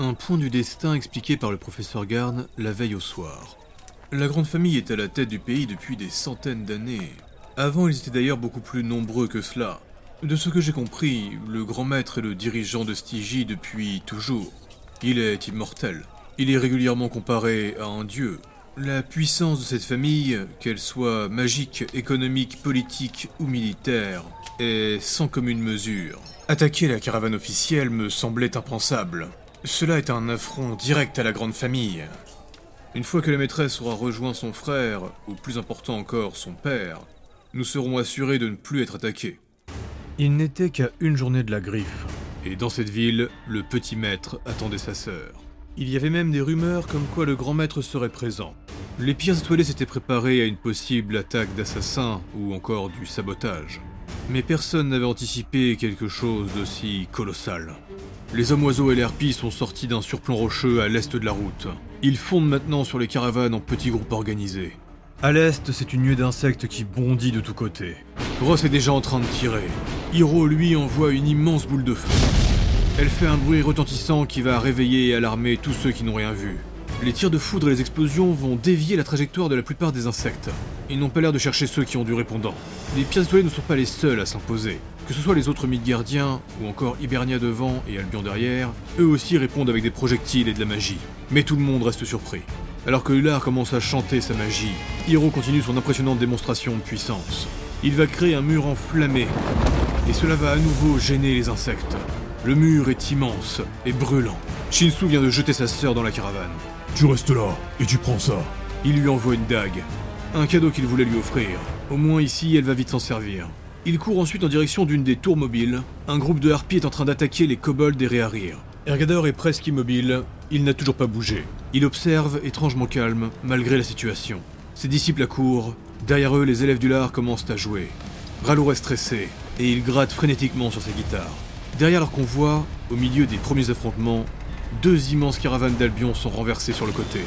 Un point du destin expliqué par le professeur Garn la veille au soir. La grande famille est à la tête du pays depuis des centaines d'années. Avant, ils étaient d'ailleurs beaucoup plus nombreux que cela. De ce que j'ai compris, le grand maître est le dirigeant de Stygie depuis toujours. Il est immortel. Il est régulièrement comparé à un dieu. La puissance de cette famille, qu'elle soit magique, économique, politique ou militaire, est sans commune mesure. Attaquer la caravane officielle me semblait impensable. Cela est un affront direct à la grande famille. Une fois que la maîtresse aura rejoint son frère, ou plus important encore son père, nous serons assurés de ne plus être attaqués. Il n'était qu'à une journée de la griffe, et dans cette ville, le petit maître attendait sa sœur. Il y avait même des rumeurs comme quoi le grand maître serait présent. Les pires étoilés s'étaient préparés à une possible attaque d'assassins ou encore du sabotage. Mais personne n'avait anticipé quelque chose d'aussi colossal. Les hommes oiseaux et les harpies sont sortis d'un surplomb rocheux à l'est de la route. Ils fondent maintenant sur les caravanes en petits groupes organisés. À l'est, c'est une nuée d'insectes qui bondit de tous côtés. Ross est déjà en train de tirer. Hiro, lui, envoie une immense boule de feu. Elle fait un bruit retentissant qui va réveiller et alarmer tous ceux qui n'ont rien vu. Les tirs de foudre et les explosions vont dévier la trajectoire de la plupart des insectes. Ils n'ont pas l'air de chercher ceux qui ont du répondant. Les étoilées ne sont pas les seuls à s'imposer. Que ce soit les autres mythes gardiens, ou encore Hibernia devant et Albion derrière, eux aussi répondent avec des projectiles et de la magie. Mais tout le monde reste surpris. Alors que Ular commence à chanter sa magie, Hiro continue son impressionnante démonstration de puissance. Il va créer un mur enflammé, et cela va à nouveau gêner les insectes. Le mur est immense et brûlant. Shinsu vient de jeter sa sœur dans la caravane. Tu restes là et tu prends ça. Il lui envoie une dague. Un cadeau qu'il voulait lui offrir. Au moins ici, elle va vite s'en servir. Il court ensuite en direction d'une des tours mobiles. Un groupe de harpies est en train d'attaquer les kobolds et réarir. Ergador est presque immobile. Il n'a toujours pas bougé. Il observe, étrangement calme, malgré la situation. Ses disciples accourent. Derrière eux, les élèves du lard commencent à jouer. Ralour est stressé, et il gratte frénétiquement sur sa guitare. Derrière leur convoi, au milieu des premiers affrontements, deux immenses caravanes d'Albion sont renversées sur le côté.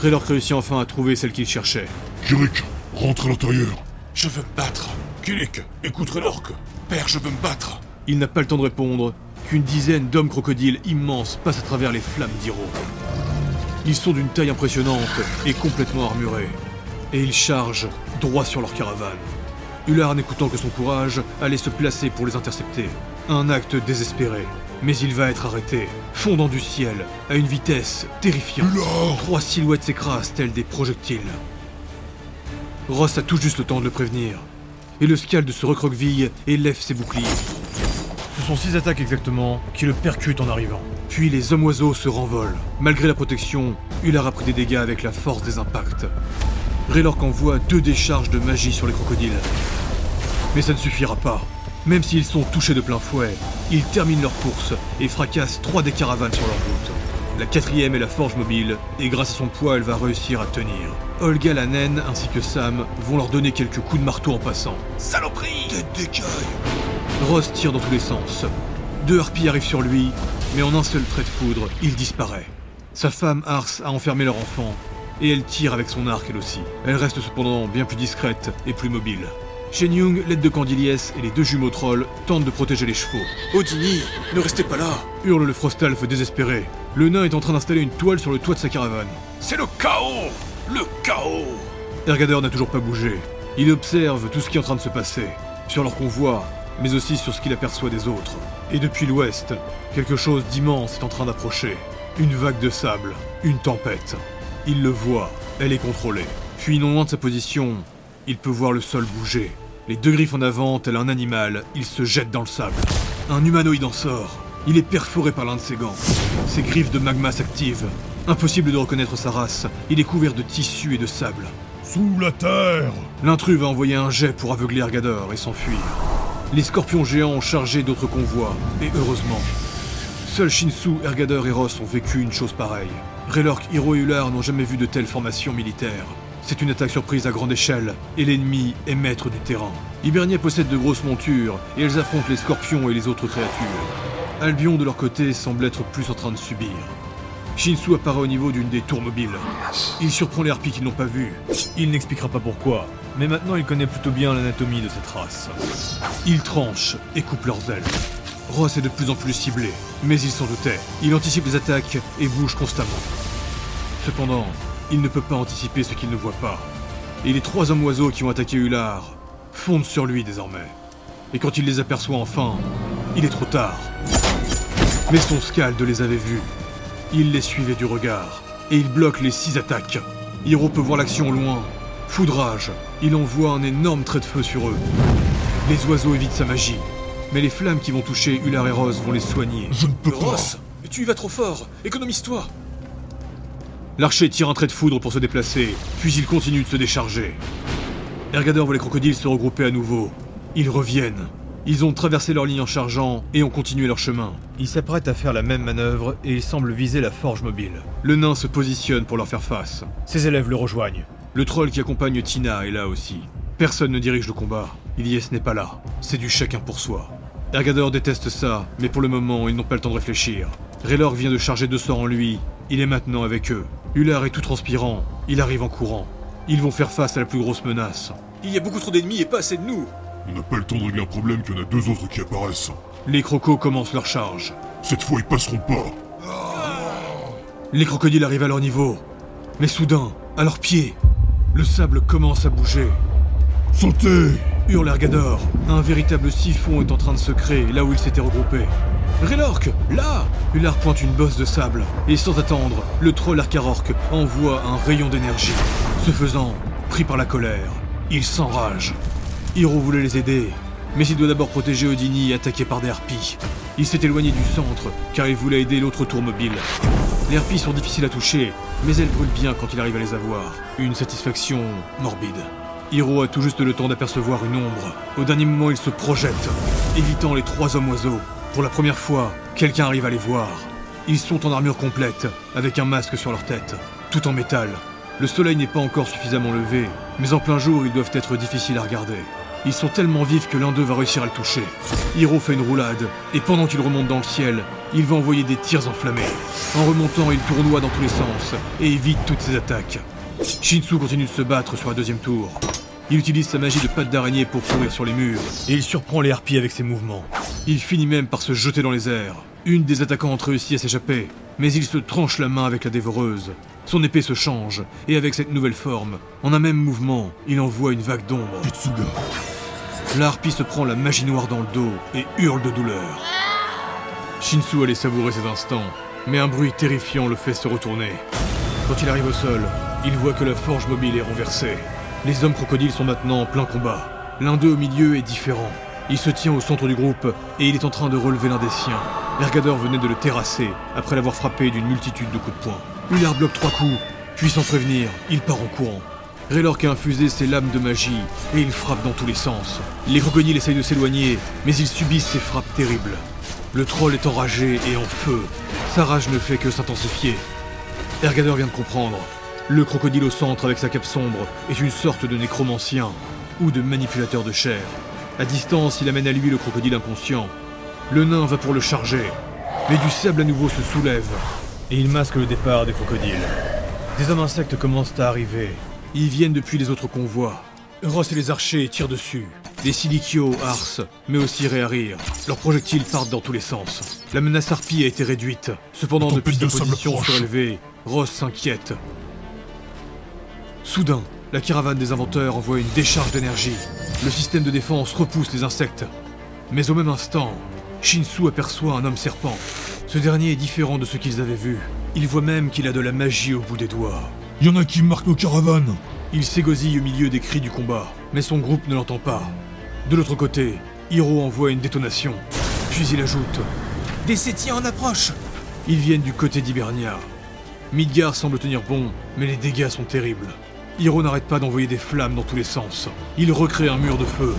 Raylor réussit enfin à trouver celle qu'il cherchait. Kirik, rentre à l'intérieur. Je veux me battre. Kilik, écoute l'orque. Père, je veux me battre. Il n'a pas le temps de répondre qu'une dizaine d'hommes crocodiles immenses passent à travers les flammes d'Hiro. Ils sont d'une taille impressionnante et complètement armurés. Et ils chargent droit sur leur caravane. Ular, n'écoutant que son courage, allait se placer pour les intercepter. Un acte désespéré. Mais il va être arrêté, fondant du ciel, à une vitesse terrifiante. Ular Trois silhouettes s'écrasent telles des projectiles. Ross a tout juste le temps de le prévenir. Et le scalde se recroqueville et lève ses boucliers. Ce sont six attaques exactement qui le percutent en arrivant. Puis les hommes oiseaux se renvolent. Malgré la protection, Ular a pris des dégâts avec la force des impacts. Raylork envoie deux décharges de magie sur les crocodiles. Mais ça ne suffira pas. Même s'ils sont touchés de plein fouet, ils terminent leur course et fracassent trois des caravanes sur leur route. La quatrième est la forge mobile, et grâce à son poids, elle va réussir à tenir. Olga la naine ainsi que Sam vont leur donner quelques coups de marteau en passant. Saloperie Tête d'écaille Ross tire dans tous les sens. Deux harpies arrivent sur lui, mais en un seul trait de foudre, il disparaît. Sa femme Ars a enfermé leur enfant, et elle tire avec son arc elle aussi. Elle reste cependant bien plus discrète et plus mobile. Shen Yung, l'aide de Candiliès et les deux jumeaux trolls tentent de protéger les chevaux. Odini, ne restez pas là. Hurle le Frostalf désespéré. Le nain est en train d'installer une toile sur le toit de sa caravane. C'est le chaos Le chaos Ergador n'a toujours pas bougé. Il observe tout ce qui est en train de se passer, sur leur convoi, mais aussi sur ce qu'il aperçoit des autres. Et depuis l'ouest, quelque chose d'immense est en train d'approcher. Une vague de sable, une tempête. Il le voit, elle est contrôlée. Puis non loin de sa position, il peut voir le sol bouger. Les deux griffes en avant, tel un animal, il se jette dans le sable. Un humanoïde en sort. Il est perforé par l'un de ses gants. Ses griffes de magma s'activent. Impossible de reconnaître sa race. Il est couvert de tissu et de sable. Sous la terre L'intrus va envoyer un jet pour aveugler Ergador et s'enfuir. Les scorpions géants ont chargé d'autres convois, et heureusement. Seuls Shinsu, Ergador et Ross ont vécu une chose pareille. Hiro et Ular n'ont jamais vu de telle formation militaire. C'est une attaque surprise à grande échelle, et l'ennemi est maître du terrain. Hibernia possède de grosses montures, et elles affrontent les scorpions et les autres créatures. Albion, de leur côté, semble être plus en train de subir. Shinsu apparaît au niveau d'une des tours mobiles. Il surprend les harpies qu'ils n'ont pas vues. Il n'expliquera pas pourquoi, mais maintenant il connaît plutôt bien l'anatomie de cette race. Il tranche et coupe leurs ailes. Ross est de plus en plus ciblé, mais il s'en doutait. Il anticipe les attaques et bouge constamment. Cependant, il ne peut pas anticiper ce qu'il ne voit pas. Et les trois hommes oiseaux qui ont attaqué Ular fondent sur lui désormais. Et quand il les aperçoit enfin, il est trop tard. Mais son scalde les avait vus. Il les suivait du regard, et il bloque les six attaques. Hiro peut voir l'action au loin. Foudrage, il envoie un énorme trait de feu sur eux. Les oiseaux évitent sa magie, mais les flammes qui vont toucher Ular et Rose vont les soigner. Je ne peux pas. Ross, tu y vas trop fort. Économise-toi. L'archer tire un trait de foudre pour se déplacer, puis il continue de se décharger. Ergador voit les crocodiles se regrouper à nouveau. Ils reviennent. Ils ont traversé leur ligne en chargeant et ont continué leur chemin. Ils s'apprêtent à faire la même manœuvre et ils semblent viser la forge mobile. Le nain se positionne pour leur faire face. Ses élèves le rejoignent. Le troll qui accompagne Tina est là aussi. Personne ne dirige le combat. Ilyes n'est pas là. C'est du chacun pour soi. Ergador déteste ça, mais pour le moment, ils n'ont pas le temps de réfléchir. Raylor vient de charger deux sorts en lui. Il est maintenant avec eux. Ular est tout transpirant. Il arrive en courant. Ils vont faire face à la plus grosse menace. Il y a beaucoup trop d'ennemis et pas assez de nous. On n'a pas le temps de régler un problème qu'il y en a deux autres qui apparaissent. Les crocos commencent leur charge. Cette fois, ils passeront pas. Les crocodiles arrivent à leur niveau. Mais soudain, à leurs pieds, le sable commence à bouger. Sautez Hurle Ergador. Un véritable siphon est en train de se créer là où ils s'étaient regroupés. Raylork, là Ular pointe une bosse de sable, et sans attendre, le troll Arcarork envoie un rayon d'énergie. Ce faisant, pris par la colère, il s'enrage. Hiro voulait les aider, mais il doit d'abord protéger Odini attaqué par des harpies. Il s'est éloigné du centre, car il voulait aider l'autre tour mobile. Les harpies sont difficiles à toucher, mais elles brûlent bien quand il arrive à les avoir. Une satisfaction morbide. Hiro a tout juste le temps d'apercevoir une ombre. Au dernier moment, il se projette, évitant les trois hommes oiseaux. Pour la première fois, quelqu'un arrive à les voir. Ils sont en armure complète, avec un masque sur leur tête, tout en métal. Le soleil n'est pas encore suffisamment levé, mais en plein jour, ils doivent être difficiles à regarder. Ils sont tellement vifs que l'un d'eux va réussir à le toucher. Hiro fait une roulade, et pendant qu'il remonte dans le ciel, il va envoyer des tirs enflammés. En remontant, il tournoie dans tous les sens, et évite toutes ses attaques. Shinsu continue de se battre sur la deuxième tour. Il utilise sa magie de patte d'araignée pour courir sur les murs, et il surprend les harpies avec ses mouvements. Il finit même par se jeter dans les airs. Une des attaquantes réussit à s'échapper, mais il se tranche la main avec la dévoreuse. Son épée se change, et avec cette nouvelle forme, en un même mouvement, il envoie une vague d'ombre. Tetsuga. La harpie se prend la magie noire dans le dos et hurle de douleur. Shinsu allait savourer cet instant, mais un bruit terrifiant le fait se retourner. Quand il arrive au sol, il voit que la forge mobile est renversée. Les hommes crocodiles sont maintenant en plein combat. L'un d'eux au milieu est différent. Il se tient au centre du groupe et il est en train de relever l'un des siens. Ergador venait de le terrasser après l'avoir frappé d'une multitude de coups de poing. Ular bloque trois coups, puis sans prévenir, il part en courant. Raylork a infusé ses lames de magie et il frappe dans tous les sens. Les crocodiles essayent de s'éloigner, mais ils subissent ces frappes terribles. Le troll est enragé et en feu. Sa rage ne fait que s'intensifier. Ergador vient de comprendre. Le crocodile au centre avec sa cape sombre est une sorte de nécromancien ou de manipulateur de chair. À distance, il amène à lui le crocodile inconscient. Le nain va pour le charger, mais du sable à nouveau se soulève et il masque le départ des crocodiles. Des hommes insectes commencent à arriver. Ils viennent depuis les autres convois. Ross et les archers tirent dessus. Les siliquios arcent, mais aussi réarrirent. Leurs projectiles partent dans tous les sens. La menace harpie a été réduite. Cependant, depuis sa position surélevée, Ross s'inquiète. Soudain, la caravane des inventeurs envoie une décharge d'énergie. Le système de défense repousse les insectes. Mais au même instant, Shinsu aperçoit un homme serpent. Ce dernier est différent de ce qu'ils avaient vu. Il voit même qu'il a de la magie au bout des doigts. Y en a qui marquent nos caravanes. Il s'égosille au milieu des cris du combat, mais son groupe ne l'entend pas. De l'autre côté, Hiro envoie une détonation. Puis il ajoute Des Sétiens en approche. Ils viennent du côté d'Hibernia. Midgar semble tenir bon, mais les dégâts sont terribles. Hiro n'arrête pas d'envoyer des flammes dans tous les sens. Il recrée un mur de feu.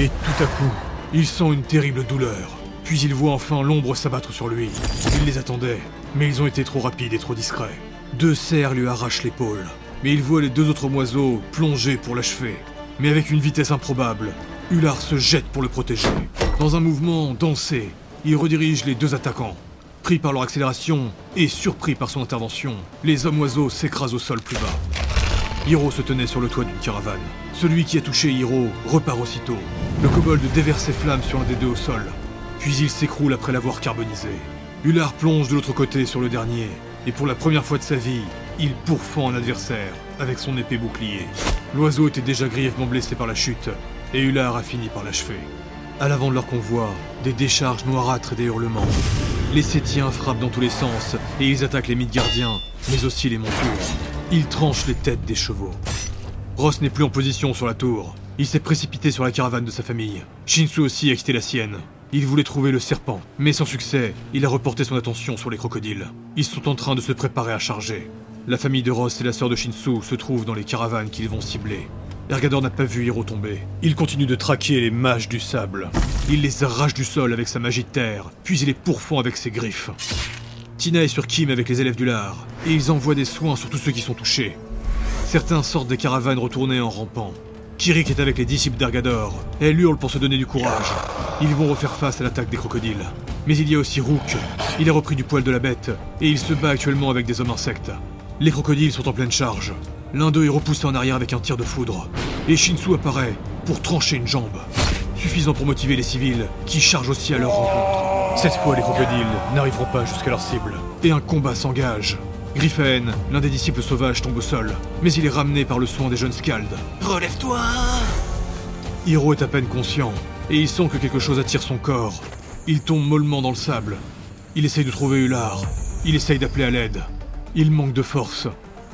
Et tout à coup, il sent une terrible douleur. Puis il voit enfin l'ombre s'abattre sur lui. Il les attendait, mais ils ont été trop rapides et trop discrets. Deux cerfs lui arrachent l'épaule. Mais il voit les deux autres moiseaux plonger pour l'achever. Mais avec une vitesse improbable, Ular se jette pour le protéger. Dans un mouvement dansé, il redirige les deux attaquants. Pris par leur accélération et surpris par son intervention, les hommes oiseaux s'écrasent au sol plus bas. Hiro se tenait sur le toit d'une caravane. Celui qui a touché Hiro repart aussitôt. Le kobold déverse ses flammes sur un des deux au sol. puis il s'écroule après l'avoir carbonisé. Ular plonge de l'autre côté sur le dernier, et pour la première fois de sa vie, il pourfend un adversaire avec son épée bouclier. L'oiseau était déjà grièvement blessé par la chute, et Ular a fini par l'achever. À l'avant de leur convoi, des décharges noirâtres et des hurlements. Les Sétiens frappent dans tous les sens, et ils attaquent les Midgardiens, mais aussi les montures. Ils tranchent les têtes des chevaux. Ross n'est plus en position sur la tour. Il s'est précipité sur la caravane de sa famille. Shinsu aussi a quitté la sienne. Il voulait trouver le serpent, mais sans succès, il a reporté son attention sur les crocodiles. Ils sont en train de se préparer à charger. La famille de Ross et la sœur de Shinsu se trouvent dans les caravanes qu'ils vont cibler. Ergador n'a pas vu Hiro tomber. Il continue de traquer les mages du sable. Il les arrache du sol avec sa magie de terre, puis il les pourfend avec ses griffes. Tina est sur Kim avec les élèves du lard, et ils envoient des soins sur tous ceux qui sont touchés. Certains sortent des caravanes retournées en rampant. Kirik est avec les disciples d'Argador. Elle hurle pour se donner du courage. Ils vont refaire face à l'attaque des crocodiles. Mais il y a aussi Rook. Il a repris du poil de la bête et il se bat actuellement avec des hommes insectes. Les crocodiles sont en pleine charge. L'un d'eux est repoussé en arrière avec un tir de foudre. Et Shinsu apparaît pour trancher une jambe. Suffisant pour motiver les civils qui chargent aussi à leur rencontre. Cette fois, les crocodiles n'arriveront pas jusqu'à leur cible. Et un combat s'engage. Griffen, l'un des disciples sauvages, tombe au sol, mais il est ramené par le soin des jeunes Scalds. Relève-toi Hiro est à peine conscient, et il sent que quelque chose attire son corps. Il tombe mollement dans le sable. Il essaye de trouver Ular. Il essaye d'appeler à l'aide. Il manque de force.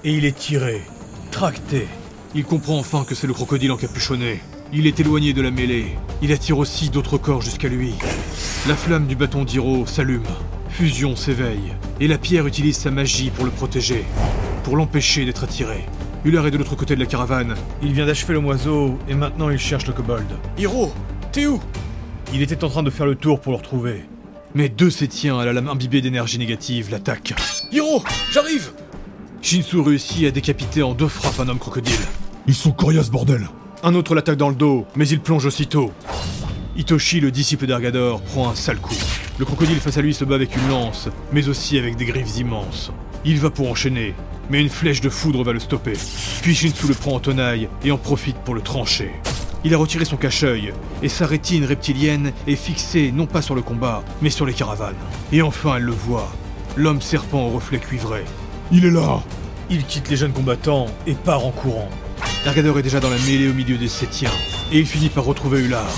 Et il est tiré, tracté. Il comprend enfin que c'est le crocodile encapuchonné. Il est éloigné de la mêlée. Il attire aussi d'autres corps jusqu'à lui. La flamme du bâton d'Hiro s'allume. Fusion s'éveille, et la pierre utilise sa magie pour le protéger, pour l'empêcher d'être attiré. Ular est de l'autre côté de la caravane. Il vient d'achever le moiseau, et maintenant il cherche le kobold. Hiro, t'es où? Il était en train de faire le tour pour le retrouver. Mais deux Sétiens à la lame imbibée d'énergie négative l'attaquent. Hiro, j'arrive Shinsu réussit à décapiter en deux frappes un homme crocodile. Ils sont coriaces, bordel Un autre l'attaque dans le dos, mais il plonge aussitôt. Itoshi, le disciple d'Argador, prend un sale coup. Le crocodile face à lui se bat avec une lance, mais aussi avec des griffes immenses. Il va pour enchaîner, mais une flèche de foudre va le stopper. Puis Shinsu le prend en tenaille et en profite pour le trancher. Il a retiré son cache-œil, et sa rétine reptilienne est fixée non pas sur le combat, mais sur les caravanes. Et enfin elle le voit, l'homme serpent au reflet cuivré. Il est là Il quitte les jeunes combattants et part en courant. Dargador est déjà dans la mêlée au milieu des Sétiens, et il finit par retrouver Ular.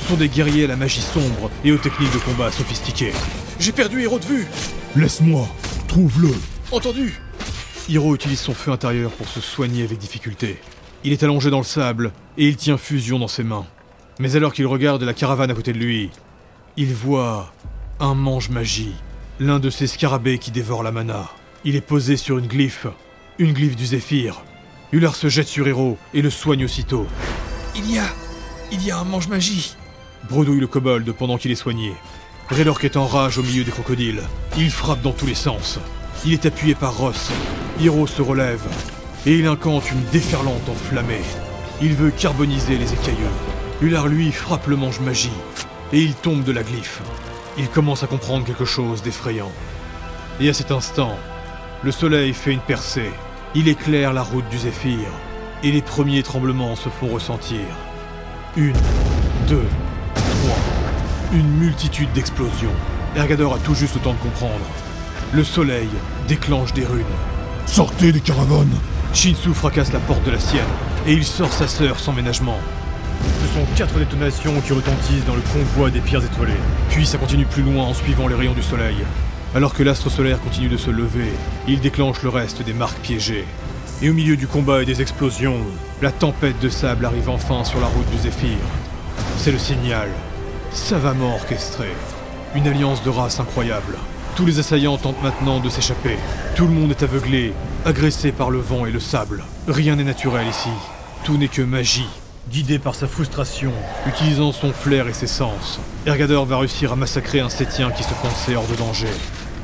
Ce sont des guerriers à la magie sombre et aux techniques de combat sophistiquées. J'ai perdu Hiro de vue Laisse-moi Trouve-le Entendu Hiro utilise son feu intérieur pour se soigner avec difficulté. Il est allongé dans le sable et il tient Fusion dans ses mains. Mais alors qu'il regarde la caravane à côté de lui, il voit un mange magie, l'un de ces scarabées qui dévorent la mana. Il est posé sur une glyphe, une glyphe du Zéphyr. Ular se jette sur Hiro et le soigne aussitôt. Il y a... Il y a un mange-magie Bredouille le kobold pendant qu'il est soigné. Raylork est en rage au milieu des crocodiles. Il frappe dans tous les sens. Il est appuyé par Ross. Hiro se relève et il incante une déferlante enflammée. Il veut carboniser les écailleux. Ular lui frappe le manche magie et il tombe de la glyphe. Il commence à comprendre quelque chose d'effrayant. Et à cet instant, le soleil fait une percée. Il éclaire la route du Zéphyr et les premiers tremblements se font ressentir. Une, deux, trois. Une multitude d'explosions. Ergador a tout juste le temps de comprendre. Le soleil déclenche des runes. Sortez des caravanes Shinsu fracasse la porte de la sienne et il sort sa sœur sans ménagement. Ce sont quatre détonations qui retentissent dans le convoi des pierres étoilées. Puis ça continue plus loin en suivant les rayons du soleil. Alors que l'astre solaire continue de se lever, il déclenche le reste des marques piégées. Et au milieu du combat et des explosions, la tempête de sable arrive enfin sur la route du Zéphyr. C'est le signal, savamment orchestré. Une alliance de races incroyable. Tous les assaillants tentent maintenant de s'échapper. Tout le monde est aveuglé, agressé par le vent et le sable. Rien n'est naturel ici. Tout n'est que magie. Guidé par sa frustration, utilisant son flair et ses sens, Ergador va réussir à massacrer un Sétien qui se pensait hors de danger.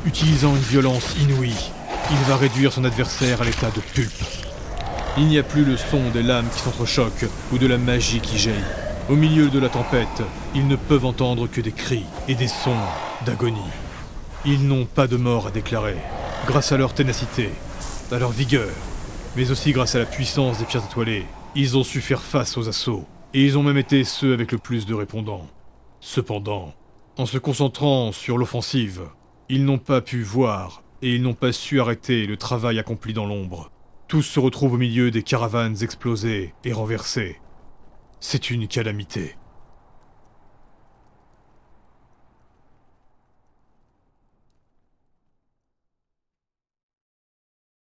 Utilisant une violence inouïe, il va réduire son adversaire à l'état de pulpe. Il n'y a plus le son des lames qui s'entrechoquent ou de la magie qui jaillit. Au milieu de la tempête, ils ne peuvent entendre que des cris et des sons d'agonie. Ils n'ont pas de mort à déclarer, grâce à leur ténacité, à leur vigueur, mais aussi grâce à la puissance des pierres étoilées. Ils ont su faire face aux assauts, et ils ont même été ceux avec le plus de répondants. Cependant, En se concentrant sur l'offensive, ils n'ont pas pu voir et ils n'ont pas su arrêter le travail accompli dans l'ombre. Tous se retrouvent au milieu des caravanes explosées et renversées. C'est une calamité.